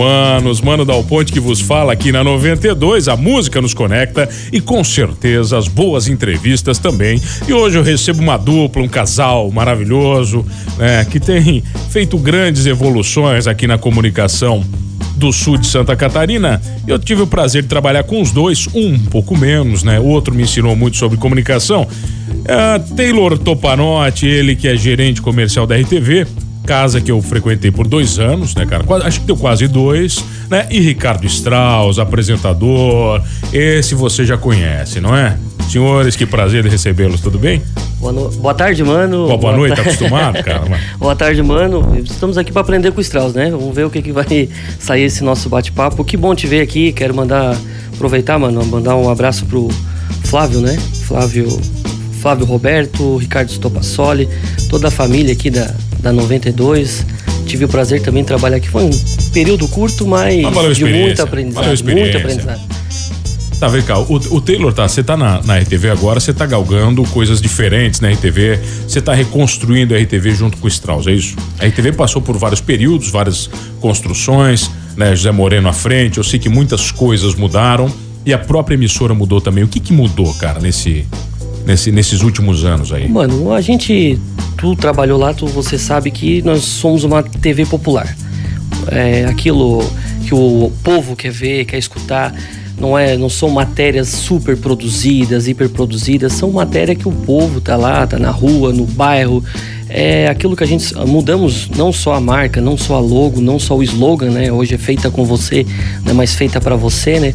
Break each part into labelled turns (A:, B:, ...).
A: Hello, manos. Mano Dal Ponte que vos fala aqui na 92. A música nos conecta e com certeza as boas entrevistas também. E hoje eu recebo uma dupla, um casal maravilhoso, né, que tem feito grandes evoluções aqui na comunicação do sul de Santa Catarina. Eu tive o prazer de trabalhar com os dois, um, um pouco menos, né? O outro me ensinou muito sobre comunicação. Uh, Taylor Topanotti, ele que é gerente comercial da RTV, casa que eu frequentei por dois anos, né, cara? Quase, acho que deu quase dois, né? E Ricardo Strauss, apresentador, esse você já conhece, não é? Senhores, que prazer de recebê-los, tudo bem?
B: Boa, no... boa tarde, mano.
A: Boa, boa, noite, tá acostumado, cara?
B: boa tarde, mano. Estamos aqui para aprender com o Strauss, né? Vamos ver o que, que vai sair esse nosso bate-papo. Que bom te ver aqui. Quero mandar, aproveitar, mano, mandar um abraço pro Flávio, né? Flávio, Flávio Roberto, Ricardo Stopassoli, toda a família aqui da, da 92. Tive o prazer também de trabalhar aqui. Foi um período curto, mas,
A: mas
B: de muito aprendizado. Muito aprendizado.
A: Tá, vem cá, o, o Taylor tá, você tá na, na RTV agora, você tá galgando coisas diferentes na RTV, você tá reconstruindo a RTV junto com o Strauss, é isso? A RTV passou por vários períodos, várias construções, né? José Moreno à frente, eu sei que muitas coisas mudaram e a própria emissora mudou também. O que que mudou, cara, nesse, nesse, nesses últimos anos aí?
B: Mano, a gente, tu trabalhou lá, tu, você sabe que nós somos uma TV popular. É aquilo que o povo quer ver, quer escutar. Não é, não são matérias super produzidas, hiper produzidas, são matérias que o povo tá lá, tá na rua, no bairro, é aquilo que a gente mudamos não só a marca, não só a logo, não só o slogan, né? Hoje é feita com você, né? mas feita para você, né?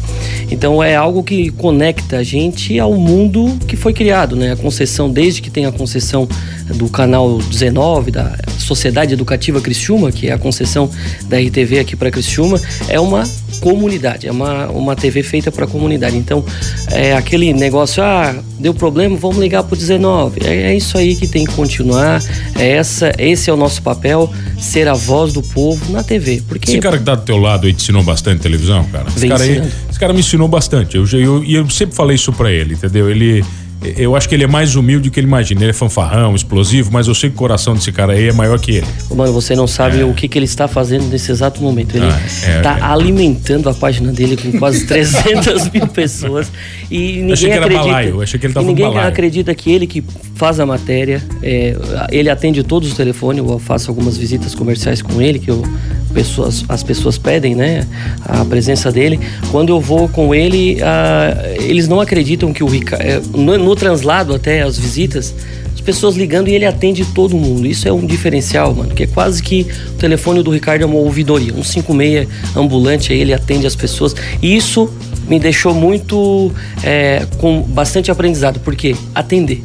B: Então é algo que conecta a gente ao mundo que foi criado, né? A concessão, desde que tem a concessão do canal 19 da Sociedade Educativa Criciúma, que é a concessão da RTV aqui para Criciúma, é uma comunidade, é uma, uma TV feita para a comunidade. Então, é aquele negócio, ah, deu problema, vamos ligar para o 19. É, é, isso aí que tem que continuar. É essa, esse é o nosso papel, ser a voz do povo na TV. Porque...
A: Esse cara que tá do teu lado aí te ensinou bastante televisão, cara? Esse cara, aí, esse cara me ensinou bastante. Eu, eu, eu sempre falei isso para ele, entendeu? Ele eu acho que ele é mais humilde do que ele imagina. Ele é fanfarrão, explosivo, mas eu sei que o coração desse cara aí é maior que ele.
B: Mano, você não sabe é. o que, que ele está fazendo nesse exato momento. Ele está ah, é, é, alimentando a página dele com quase 300 mil pessoas. E ninguém achei que acredita. Balaio.
A: achei que ele tava
B: ninguém acredita que ele que faz a matéria, é, ele atende todos os telefones. Eu faço algumas visitas comerciais com ele, que eu pessoas, as pessoas pedem, né? A presença dele. Quando eu vou com ele, uh, eles não acreditam que o Ricardo. É, no, no translado até as visitas, as pessoas ligando e ele atende todo mundo. Isso é um diferencial, mano, que é quase que o telefone do Ricardo é uma ouvidoria. Um 56 ambulante aí, ele atende as pessoas. E isso me deixou muito é, com bastante aprendizado, porque atender.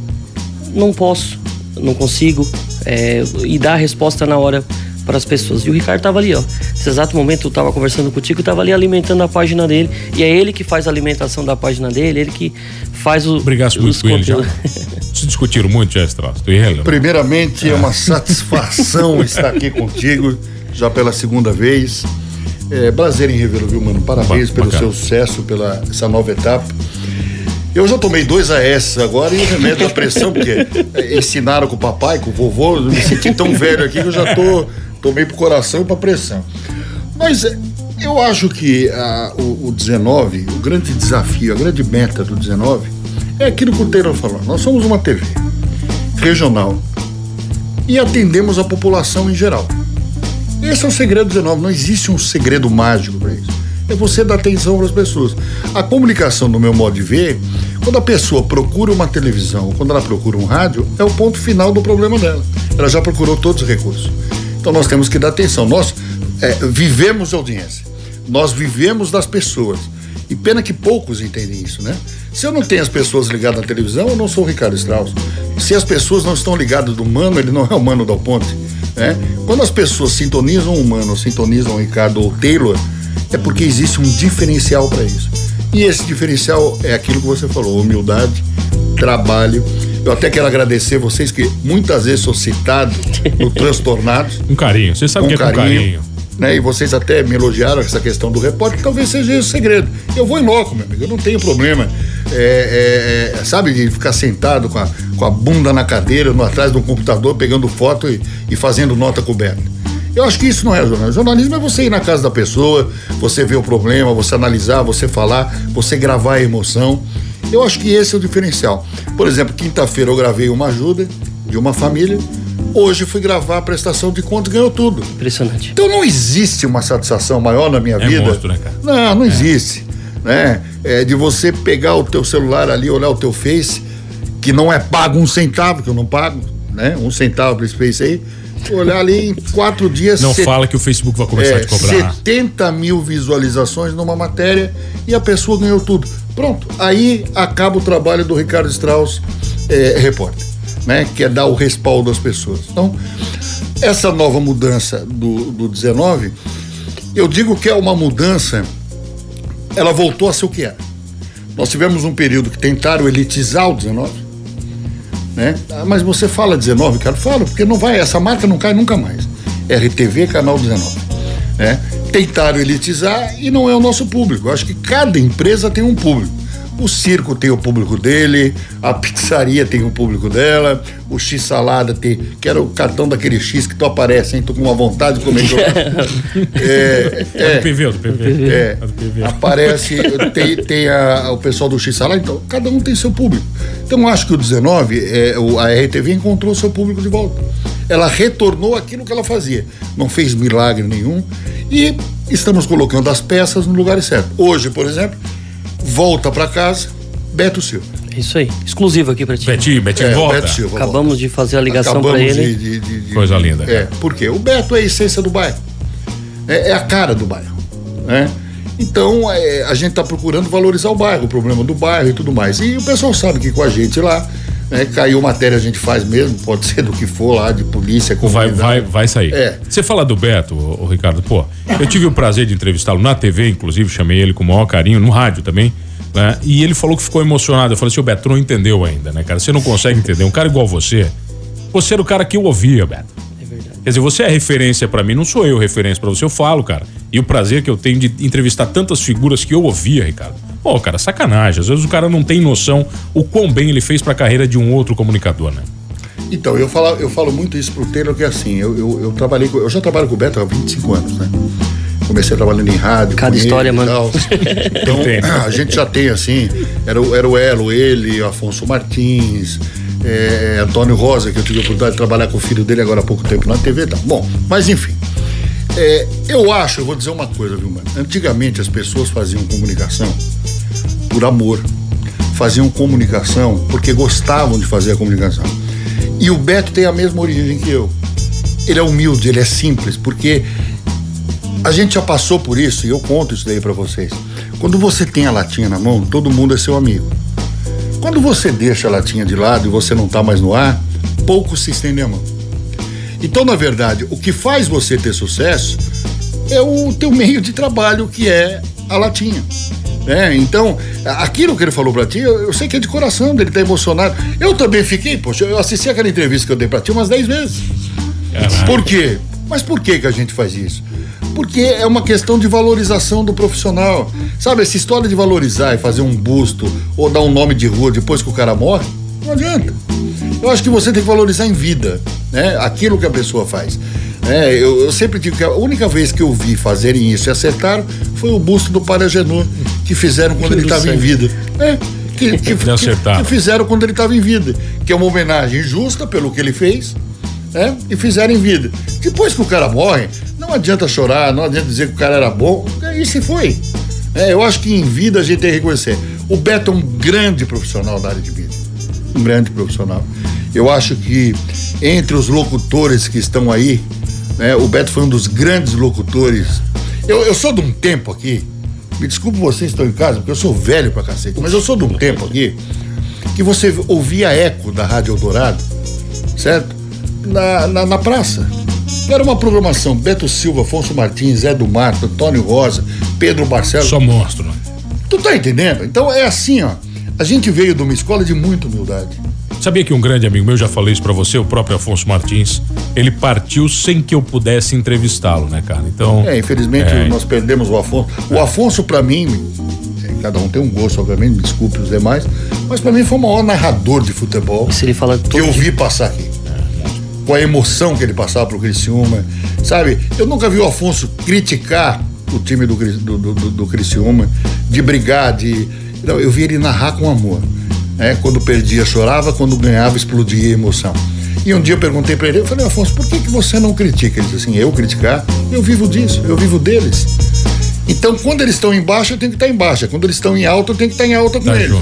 B: Não posso, não consigo, é, e dar a resposta na hora para as pessoas. E o Ricardo estava ali, ó. Nesse exato momento eu estava conversando contigo, estava ali alimentando a página dele. E é ele que faz a alimentação da página dele, ele que faz o.
A: Obrigado muito com ele já. Se discutiram muito, já, Strauss.
C: Primeiramente, é uma satisfação estar aqui contigo, já pela segunda vez. É, prazer em revê-lo, viu, mano? Parabéns pelo bacana. seu sucesso, pela essa nova etapa. Eu já tomei dois AS agora e remédio da pressão, porque ensinaram com o papai, com o vovô, eu me senti tão velho aqui que eu já tô tomei pro coração e pra pressão. Mas é, eu acho que a, o, o 19, o grande desafio, a grande meta do 19 é aquilo que o Taylor falou. Nós somos uma TV regional e atendemos a população em geral. Esse é o segredo do 19, não existe um segredo mágico para isso. É você dar atenção para as pessoas. A comunicação, no meu modo de ver, quando a pessoa procura uma televisão, quando ela procura um rádio, é o ponto final do problema dela. Ela já procurou todos os recursos. Então nós temos que dar atenção. Nós é, vivemos audiência. Nós vivemos das pessoas. E pena que poucos entendem isso, né? Se eu não tenho as pessoas ligadas à televisão, eu não sou o Ricardo Strauss. se as pessoas não estão ligadas do humano, ele não é humano Dal Ponte. Né? Quando as pessoas sintonizam o humano, sintonizam o Ricardo ou Taylor, é porque existe um diferencial para isso. E esse diferencial é aquilo que você falou: humildade, trabalho. Eu até quero agradecer vocês que muitas vezes sou citado no Transtornados.
A: Um carinho, você sabe
C: com
A: que é
C: carinho,
A: com carinho.
C: Né? E vocês até me elogiaram essa questão do repórter, talvez seja esse o segredo. Eu vou em loco, meu amigo, eu não tenho problema. É, é, é, sabe, de ficar sentado com a, com a bunda na cadeira, no atrás de um computador, pegando foto e, e fazendo nota coberta. Eu acho que isso não é jornalismo. Jornalismo é você ir na casa da pessoa, você ver o problema, você analisar, você falar, você gravar a emoção. Eu acho que esse é o diferencial. Por exemplo, quinta-feira eu gravei uma ajuda de uma família. Hoje fui gravar a prestação de contas e ganhou tudo.
B: Impressionante.
C: Então não existe uma satisfação maior na minha
A: É
C: vida.
A: monstro, né, cara?
C: Não, não existe. Né? É de você pegar o teu celular ali, olhar o teu Face, que não é pago um centavo, que eu não pago, né? Um centavo para esse Face aí. Olhar ali em quatro dias.
A: Não
C: set-
A: fala que o Facebook vai começar a
C: é,
A: te cobrar.
C: 70 mil visualizações numa matéria e a pessoa ganhou tudo. Pronto, aí acaba o trabalho do Ricardo Strauss, é, repórter, né? Que é dar o respaldo às pessoas. Então, essa nova mudança do, do 19, eu digo que é uma mudança, ela voltou a ser o que era. Nós tivemos um período que tentaram elitizar o 19, né? Mas você fala 19, cara, fala, porque não vai, essa marca não cai nunca mais. RTV, canal 19, né? Tentaram elitizar e não é o nosso público. Eu acho que cada empresa tem um público. O circo tem o público dele, a pizzaria tem o público dela, o X salada tem, que era o cartão daquele X que tu aparece, hein? Tô com uma vontade de comer. é,
A: É
C: é,
A: do PV, do PV.
C: é,
A: É do PV.
C: aparece, tem, tem a- o pessoal do X Salada, então cada um tem seu público. Então acho que o 19, é, a RTV encontrou seu público de volta. Ela retornou aquilo que ela fazia. Não fez milagre nenhum e estamos colocando as peças no lugar certo. Hoje, por exemplo, volta para casa Beto Silva.
B: É Isso aí. Exclusivo aqui pra ti.
A: Betinho, Betinho,
C: É,
A: volta.
C: Beto Silva.
B: Acabamos
C: volta.
B: de fazer a ligação pra ele.
C: de- de- de- de-
A: Coisa linda,
C: É, porque o Beto é a essência do bairro. É, é a cara do bairro. Né? Então, é, a gente está procurando valorizar o bairro, o problema do bairro e tudo mais. E o pessoal sabe que com a gente lá, né, caiu matéria, a gente faz mesmo, pode ser do que for lá, de polícia,
A: Vai,
C: comunidade.
A: vai, vai sair.
C: É.
A: Você fala do Beto, ô, ô, Ricardo, pô, eu tive o prazer de entrevistá-lo na TV, inclusive, chamei ele com o maior carinho, no rádio também, né? E ele falou que ficou emocionado. Eu falei assim, o Beto, não entendeu ainda, né, cara? Você não consegue entender. Um cara igual você, você era o cara que eu ouvia, Beto.
B: É verdade.
A: Quer dizer, você é referência pra mim, não sou eu referência pra você, eu falo, cara. E o prazer que eu tenho de entrevistar tantas figuras que eu ouvia, Ricardo. Pô, cara, sacanagem. Às vezes o cara não tem noção o quão bem ele fez pra carreira de um outro comunicador, né?
C: Então, eu falo, eu falo muito isso pro Taylor, que é assim, eu, eu, eu trabalhei com, eu já trabalho com o Beto há 25 anos, né? Comecei trabalhando em rádio.
B: Cada
C: ele
B: história,
C: e
B: mano.
C: tal. Então, a gente já tem, assim, era, o- era o Elo, ele, Afonso Martins, é, Antônio Rosa, que eu tive a oportunidade de trabalhar com o filho dele agora há pouco tempo na TV e tal. Bom, mas enfim. É, eu acho, eu vou dizer uma coisa, viu, mano? Antigamente as pessoas faziam comunicação por amor. Faziam comunicação porque gostavam de fazer a comunicação. E o Beto tem a mesma origem que eu. Ele é humilde, ele é simples, porque a gente já passou por isso e eu conto isso daí pra vocês. Quando você tem a latinha na mão, todo mundo é seu amigo. Quando você deixa a latinha de lado e você não tá mais no ar, poucos se estendem a mão. Então, na verdade, o que faz você ter sucesso é o teu meio de trabalho, que é a latinha. né? então, aquilo que ele falou pra ti, eu, eu sei que é de coração, dele tá emocionado. Eu também fiquei, poxa, eu assisti aquela entrevista que eu dei pra ti umas 10 vezes.
A: Caralho.
C: Por quê? Mas por que que a gente faz isso? Porque é uma questão de valorização do profissional. Sabe, essa história de valorizar e fazer um busto ou dar um nome de rua depois que o cara morre, não adianta. Eu acho que você tem que valorizar em vida, né? Aquilo que a pessoa faz. É, eu, eu sempre digo que a única vez que eu vi fazerem isso e acertaram foi o busto do Padre Agenor, que fizeram quando ele estava em vida. É, que, que, que, que fizeram quando ele estava em vida. Que é uma homenagem justa pelo que ele fez, né? E fizeram em vida. Depois que o cara morre, não adianta chorar, não adianta dizer que o cara era bom. E se foi. É, eu acho que em vida a gente tem que reconhecer. O Beto é um grande profissional da área de vida. Um grande profissional. Eu acho que entre os locutores que estão aí, né, o Beto foi um dos grandes locutores. Eu, eu sou de um tempo aqui, me desculpe vocês que estão em casa, porque eu sou velho pra cacete, mas eu sou de um tempo aqui que você ouvia eco da Rádio Eldorado, certo? Na, na, na praça. Era uma programação Beto Silva, Afonso Martins, Zé do Mato, Antônio Rosa, Pedro Barcelos.
A: Só monstro, né?
C: Tu tá entendendo? Então é assim, ó. A gente veio de uma escola de muita humildade.
A: Sabia que um grande amigo meu, já falei isso pra você, o próprio Afonso Martins, ele partiu sem que eu pudesse entrevistá-lo, né, cara? Então.
C: É, infelizmente é. nós perdemos o Afonso. O Afonso, para mim, cada um tem um gosto, obviamente, me desculpe os demais, mas para mim foi o maior narrador de futebol
B: Se ele fala
C: que eu vi passar aqui. Com a emoção que ele passava pro Criciúma, sabe? Eu nunca vi o Afonso criticar o time do, do, do, do Criciúma, de brigar, de. Não, eu vi ele narrar com amor. Né? Quando perdia, chorava, quando ganhava, explodia a emoção. E um dia eu perguntei para ele, eu falei, Afonso, por que, que você não critica? Ele disse assim, eu criticar? Eu vivo disso, eu vivo deles. Então, quando eles estão embaixo, eu tenho que estar embaixo. Quando eles estão em alta, eu tenho que estar em alta com tá eles.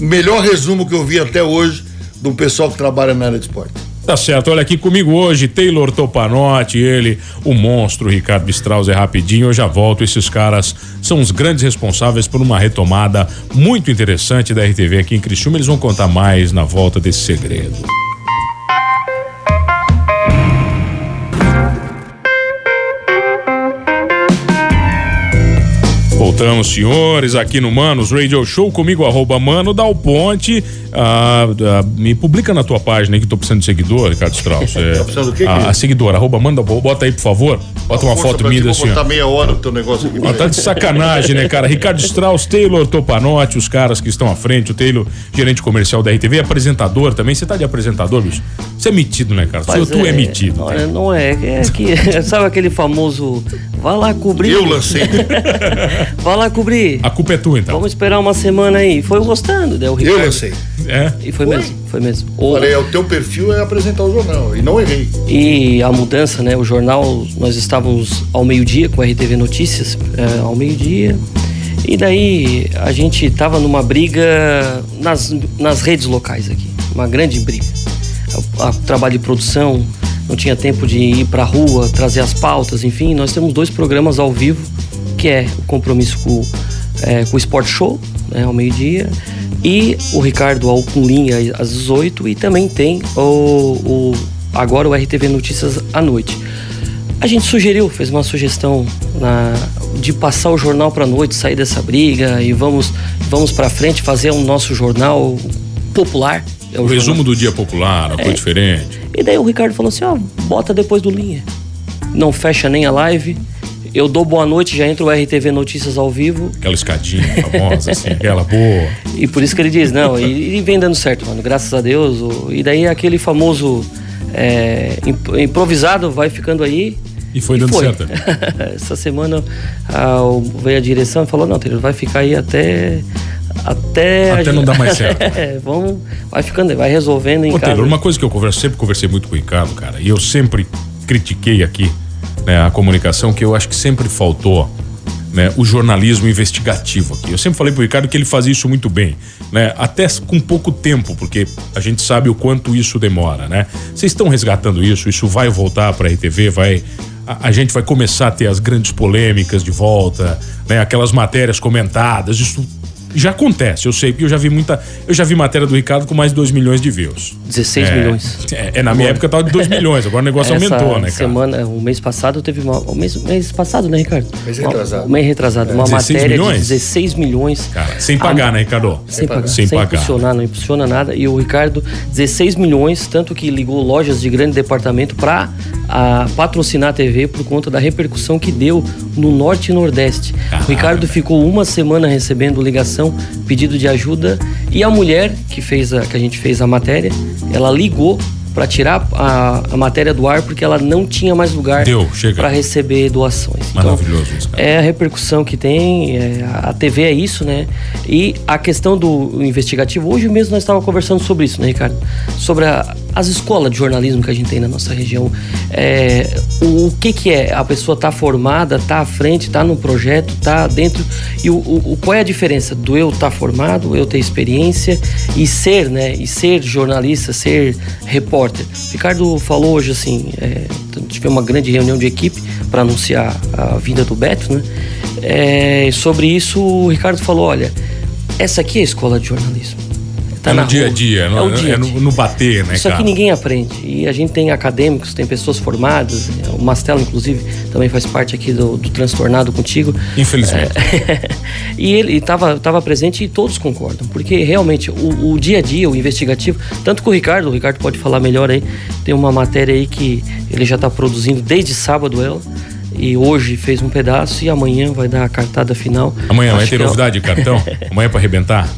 C: Melhor resumo que eu vi até hoje do pessoal que trabalha na área de esporte.
A: Tá certo, olha aqui comigo hoje, Taylor Topanotti, ele, o monstro Ricardo Strauss é rapidinho, eu já volto. Esses caras são os grandes responsáveis por uma retomada muito interessante da RTV aqui em Criciúma. Eles vão contar mais na volta desse segredo. Voltamos, senhores, aqui no Manos Radio Show, comigo, arroba Mano Dal Ponte. Ah, ah, me publica na tua página aí que tô precisando de seguidor, Ricardo Strauss. É, tá precisando do quê? A, a seguidora, arroba Mano Bota aí, por favor. Bota uma foto minha assim.
C: Vou botar meia hora o teu negócio aqui.
A: Ah, tá de sacanagem, né, cara? Ricardo Strauss, Taylor Topanotti, os caras que estão à frente, o Taylor, gerente comercial da RTV, apresentador também. Você tá de apresentador, bicho? Você é metido, né, cara? Mas tu é, é metido.
B: Não, é, não é, é que, sabe aquele famoso, vá lá cobrir.
C: Eu lancei.
B: Vai lá cobrir.
A: A culpa é tua, então.
B: Vamos esperar uma semana aí. Foi gostando, né? O
C: Ricardo. Eu lancei.
B: É? E foi, mesmo, foi mesmo.
C: O... Falei, o teu perfil é apresentar o jornal, e não errei.
B: E a mudança, né? O jornal, nós estávamos ao meio-dia com a RTV Notícias, é, ao meio-dia. E daí a gente estava numa briga nas, nas redes locais aqui, uma grande briga. O, trabalho de produção, não tinha tempo de ir para a rua, trazer as pautas, enfim. Nós temos dois programas ao vivo que é o compromisso com, é, com o Sport Show, né, ao meio-dia, e o Ricardo Alcunlinha às 18 e também tem o, o, agora o RTV Notícias à noite. A gente sugeriu, fez uma sugestão na, de passar o jornal para noite, sair dessa briga e vamos vamos para frente fazer o nosso jornal popular.
A: É o, o resumo do dia popular, uma é. coisa diferente.
B: E daí o Ricardo falou assim, ó, bota depois do linha. Não fecha nem a live eu dou boa noite, já entra o RTV Notícias ao vivo.
A: Aquela escadinha famosa, assim, aquela boa.
B: E por isso que ele diz, não, e, e vem dando certo, mano, graças a Deus. O, e daí aquele famoso é, improvisado vai ficando aí.
A: E foi e dando foi. certo.
B: Essa semana a, veio a direção e falou, não, ele vai ficar aí até até
A: até não dá mais certo.
B: é, vamos, vai ficando, vai resolvendo em Ô, casa.
A: Taylor, uma coisa que eu converso, sempre conversei muito com o Ricardo, cara, e eu sempre critiquei aqui né, a comunicação que eu acho que sempre faltou. Né, o jornalismo investigativo aqui. Eu sempre falei pro Ricardo que ele fazia isso muito bem, né? Até com pouco tempo, porque a gente sabe o quanto isso demora, né? Vocês estão resgatando isso, isso vai voltar para a RTV, vai a, a, gente vai começar a ter as grandes polêmicas de volta, né? Aquelas matérias comentadas, isso já acontece, eu sei, porque eu já vi muita. Eu já vi matéria do Ricardo com mais de 2 milhões de views.
B: 16
A: é,
B: milhões.
A: É, é, na minha época tava de 2 milhões, agora o negócio
B: Essa
A: aumentou, né, cara?
B: semana, o mês passado teve uma. O mês, mês passado, né, Ricardo?
C: Mês retrasado.
B: Uma, mês retrasado. É. Uma matéria milhões? de 16 milhões.
A: Cara, sem pagar, a, né, Ricardo?
B: Sem, pagar. Sem, sem pagar. impulsionar, não impulsiona nada. E o Ricardo, 16 milhões, tanto que ligou lojas de grande departamento para patrocinar a TV por conta da repercussão que deu no Norte e Nordeste. O Ricardo ficou uma semana recebendo ligação, pedido de ajuda e a mulher que fez a, que a gente fez a matéria, ela ligou para tirar a, a, matéria do ar porque ela não tinha mais lugar para receber doações.
A: Então, Maravilhoso então, isso, cara.
B: É a repercussão que tem, é, a TV é isso, né? E a questão do investigativo, hoje mesmo nós estávamos conversando sobre isso, né, Ricardo? Sobre a, as escolas de jornalismo que a gente tem na nossa região. É, o, o, que que é? A pessoa tá formada, tá à frente, tá no projeto, tá dentro. E o, o qual é a diferença do eu estar tá formado, eu ter experiência e ser, né? E ser jornalista, ser repórter repórter. Ricardo falou hoje assim, é, uma grande reunião de equipe para anunciar a vinda do Beto, né? É, sobre isso, o Ricardo falou: olha, essa aqui é a escola de jornalismo. Tá
A: é
B: no
A: dia a dia,
B: é,
A: no,
B: o dia,
A: é no, no, bater, né,
B: Isso
A: cara?
B: aqui ninguém aprende. E a gente tem acadêmicos, tem pessoas formadas. O Mastelo, inclusive, também faz parte aqui do, do transtornado contigo.
A: Infelizmente.
B: É, e ele estava tava presente e todos concordam. Porque realmente o, o, dia a dia, o investigativo, tanto com o Ricardo, o Ricardo pode falar melhor aí, tem uma matéria aí que ele já está produzindo desde sábado ela e hoje fez um pedaço e amanhã vai dar a cartada final.
A: Amanhã vai ter é novidade de cartão? amanhã para arrebentar?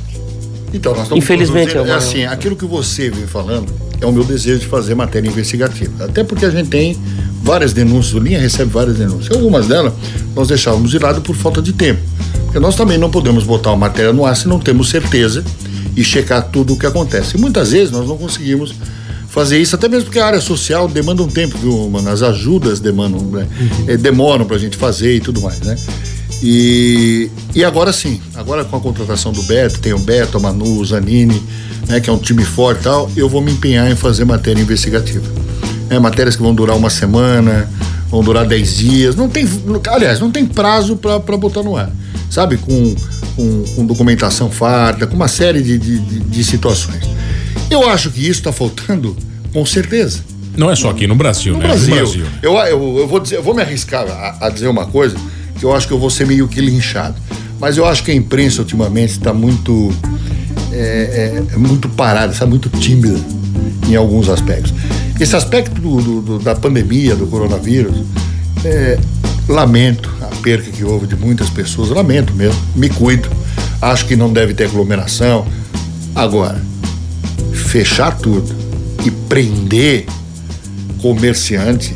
C: Então, nós estamos
B: Infelizmente,
C: é assim, aquilo que você vem falando é o meu desejo de fazer matéria investigativa. Até porque a gente tem várias denúncias, o Linha recebe várias denúncias. Algumas delas nós deixávamos de lado por falta de tempo. Porque nós também não podemos botar uma matéria no ar se não temos certeza e checar tudo o que acontece. E muitas vezes nós não conseguimos fazer isso, até mesmo porque a área social demanda um tempo, viu, mano? As ajudas demandam, né? é, demoram pra gente fazer e tudo mais, né? E, e agora sim, agora com a contratação do Beto, tem o Beto, a Manu, o Zanini, né, que é um time forte e tal, eu vou me empenhar em fazer matéria investigativa. É, matérias que vão durar uma semana, vão durar dez dias, não tem, aliás, não tem prazo para botar no ar, sabe? Com, com, com, documentação farta, com uma série de, de, de situações. Eu acho que isso está faltando, com certeza.
A: Não é só aqui no Brasil,
C: no
A: né?
C: Brasil. No Brasil. Eu, eu, eu, vou dizer, eu vou me arriscar a, a dizer uma coisa que eu acho que eu vou ser meio que linchado. Mas eu acho que a imprensa ultimamente está muito é, é, muito parada, está muito tímida em alguns aspectos. Esse aspecto do, do, da pandemia, do coronavírus, é, lamento a perca que houve de muitas pessoas, lamento mesmo, me cuido. Acho que não deve ter aglomeração. Agora, fechar tudo e prender comerciante,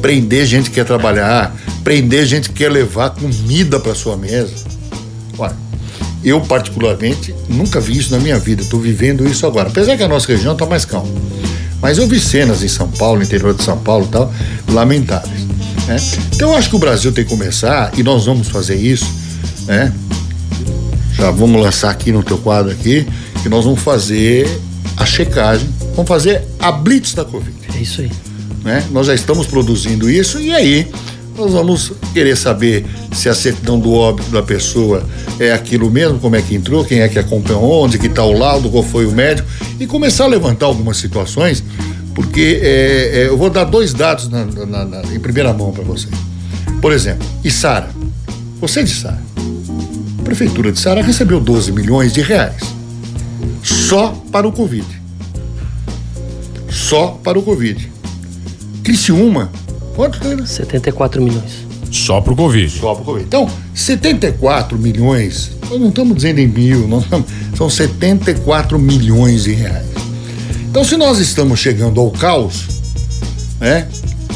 C: prender gente que quer trabalhar, prender gente que quer levar comida para sua mesa. Olha, eu particularmente nunca vi isso na minha vida, estou vivendo isso agora. Apesar que a nossa região está mais calma. Mas eu vi cenas em São Paulo, interior de São Paulo e tal, lamentáveis. Né? Então eu acho que o Brasil tem que começar, e nós vamos fazer isso, né? Já vamos lançar aqui no teu quadro aqui, que nós vamos fazer a checagem, vamos fazer a blitz da Covid.
B: É isso aí.
C: Né? Nós já estamos produzindo isso e aí nós vamos querer saber se a certidão do óbito da pessoa é aquilo mesmo, como é que entrou, quem é que acompanhou, onde que está o laudo, qual foi o médico, e começar a levantar algumas situações, porque é, é, eu vou dar dois dados na, na, na, em primeira mão para você. Por exemplo, Isara, você é de Sara, a prefeitura de Sara recebeu 12 milhões de reais só para o Covid. Só para o Covid. Criciúma Quanto teve?
B: 74 milhões.
A: Só pro Covid.
C: Só pro Covid. Então, 74 milhões, nós não estamos dizendo em mil, não estamos, são 74 milhões de reais. Então, se nós estamos chegando ao caos, né?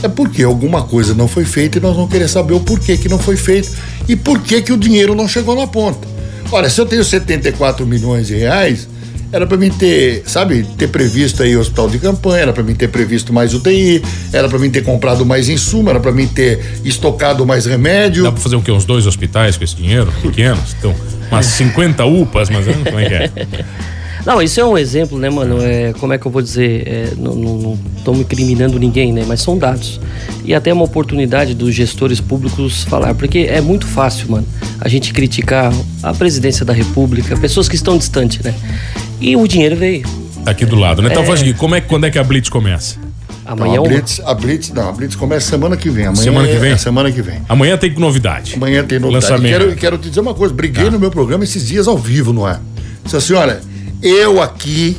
C: É porque alguma coisa não foi feita e nós vamos querer saber o porquê que não foi feito e por que que o dinheiro não chegou na ponta. Olha, se eu tenho 74 milhões de reais, era para mim ter, sabe, ter previsto aí hospital de campanha, era para mim ter previsto mais UTI, era para mim ter comprado mais insumo, era para mim ter estocado mais remédio.
A: Dá para fazer o quê? Uns dois hospitais com esse dinheiro? Pequenos? Então, umas 50 UPAs, mas como é que é?
B: Não, isso é um exemplo, né, mano? É, como é que eu vou dizer? É, não estamos incriminando ninguém, né? Mas são dados. E até uma oportunidade dos gestores públicos falar, porque é muito fácil, mano, a gente criticar a presidência da República, pessoas que estão distantes, né? E o dinheiro veio.
A: Tá aqui do lado, né? Então, é... Então, como é, quando é que a Blitz começa?
C: Amanhã não, a, Blitz, a Blitz, não, a Blitz começa semana que vem. Amanhã
A: semana que vem? É,
C: semana que vem.
A: Amanhã tem novidade.
C: Amanhã tem novidade. Lançamento. Quero, quero te dizer uma coisa, briguei tá. no meu programa esses dias ao vivo, não é? Disse assim, olha, eu aqui,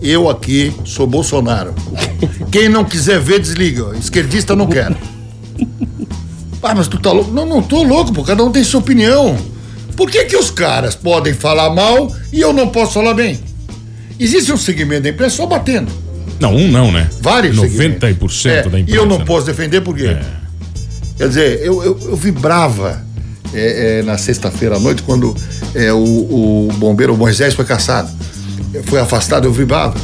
C: eu aqui sou Bolsonaro. Quem não quiser ver, desliga. Esquerdista não quer. Ah, mas tu tá louco? Não, não tô louco, pô. Cada um tem sua opinião. Por que que os caras podem falar mal e eu não posso falar bem? Existe um segmento da imprensa só batendo.
A: Não, um não, né?
C: Vários
A: 90% é, da imprensa.
C: E eu não posso defender por quê? É. Quer dizer, eu, eu, eu vibrava é, é, na sexta-feira à noite, quando é, o, o bombeiro Moisés foi caçado, foi afastado, eu vibrava.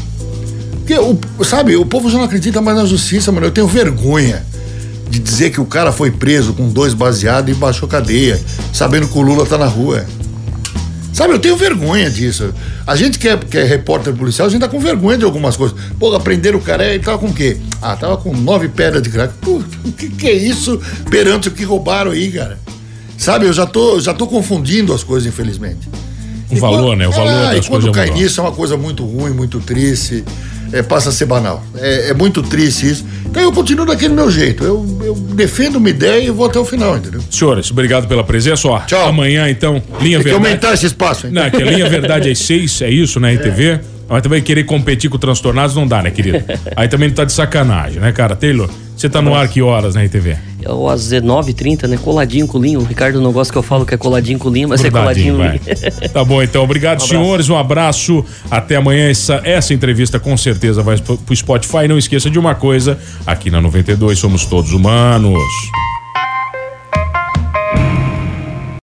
C: Porque, o, sabe, o povo já não acredita mais na justiça, mano. Eu tenho vergonha de dizer que o cara foi preso com dois baseados e baixou cadeia, sabendo que o Lula tá na rua. Sabe, eu tenho vergonha disso. A gente que é, que é repórter policial, a gente tá com vergonha de algumas coisas. Pô, aprenderam o cara, ele tava com o quê? Ah, tava com nove pedras de crack. Pô, o que, que é isso perante o que roubaram aí, cara? Sabe, eu já tô, já tô confundindo as coisas, infelizmente.
A: O valor, né? O valor
C: é,
A: das
C: e quando cai nisso é uma coisa muito ruim, muito triste. É, passa a ser banal. É, é muito triste isso. Então eu continuo daquele meu jeito. Eu, eu defendo uma ideia e vou até o final, entendeu?
A: Senhores, obrigado pela presença. Ó,
C: Tchau.
A: Amanhã, então, linha
C: Tem que
A: verdade.
C: aumentar esse espaço, hein?
A: Não, que a linha verdade é seis, é isso, né, RTV? Mas também querer competir com transtornados não dá, né, querido? Aí também tá de sacanagem, né, cara? Taylor, você tá no ar que horas na RTV?
B: Eu, às 19h30, né? Coladinho com o Linho. O Ricardo não gosta que eu falo que é coladinho com o Linho, mas
A: Grudadinho,
B: é coladinho. Linho.
A: Tá bom, então. Obrigado,
B: Um
A: senhores. Um abraço. Até amanhã. Essa, essa entrevista com certeza vai pro Spotify. Não esqueça de uma coisa: aqui na 92 somos todos humanos.